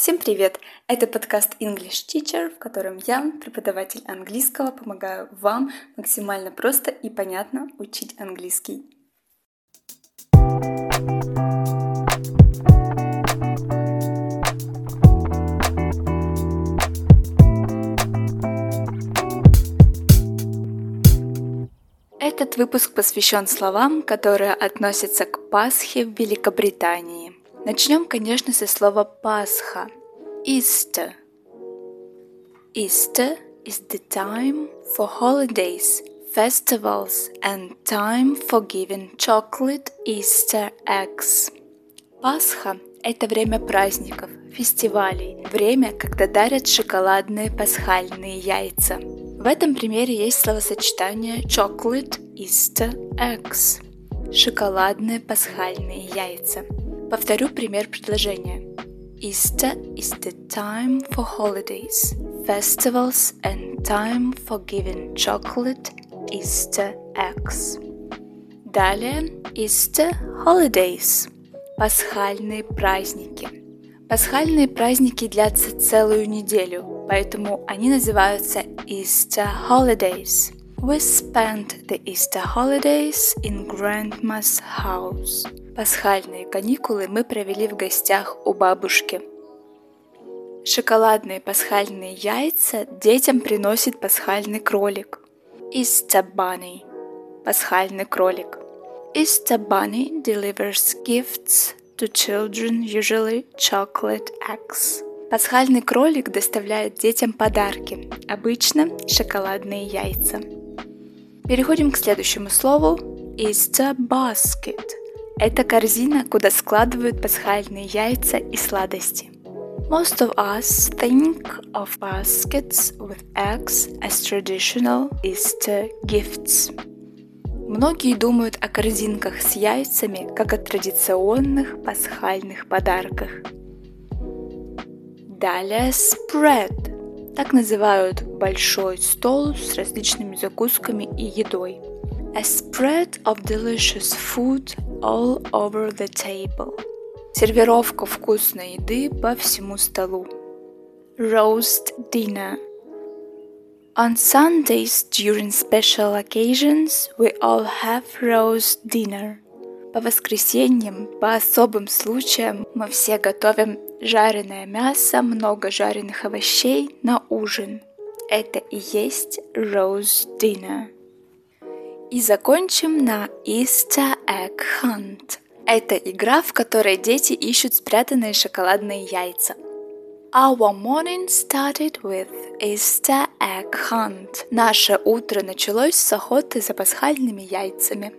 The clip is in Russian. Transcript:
Всем привет! Это подкаст English Teacher, в котором я, преподаватель английского, помогаю вам максимально просто и понятно учить английский. Этот выпуск посвящен словам, которые относятся к Пасхе в Великобритании. Начнем, конечно, со слова Пасха. Easter. Easter is the time for holidays, festivals and time for giving chocolate Easter eggs. Пасха – это время праздников, фестивалей, время, когда дарят шоколадные пасхальные яйца. В этом примере есть словосочетание chocolate Easter eggs – шоколадные пасхальные яйца – Повторю пример предложения. Easter is the time for holidays, festivals and time for giving chocolate Easter eggs. Далее Easter holidays – пасхальные праздники. Пасхальные праздники длятся целую неделю, поэтому они называются Easter holidays – We spent the Easter holidays in Grandma's house. Пасхальные каникулы мы провели в гостях у бабушки. Шоколадные пасхальные яйца детям приносит пасхальный кролик. Bunny. Пасхальный кролик. Bunny delivers gifts to children, usually chocolate eggs. Пасхальный кролик доставляет детям подарки, обычно шоколадные яйца. Переходим к следующему слову. Easter basket. Это корзина, куда складывают пасхальные яйца и сладости. Most of us think of baskets with eggs as traditional Easter gifts. Многие думают о корзинках с яйцами как о традиционных пасхальных подарках. Далее spread так называют большой стол с различными закусками и едой. A spread of delicious food all over the table. Сервировка вкусной еды по всему столу. Roast dinner. On Sundays during special occasions we all have roast dinner. По воскресеньям, по особым случаям мы все готовим жареное мясо, много жареных овощей на ужин. Это и есть roast dinner. И закончим на Easter Egg Hunt. Это игра, в которой дети ищут спрятанные шоколадные яйца. Our morning started with Easter Egg Hunt. Наше утро началось с охоты за пасхальными яйцами.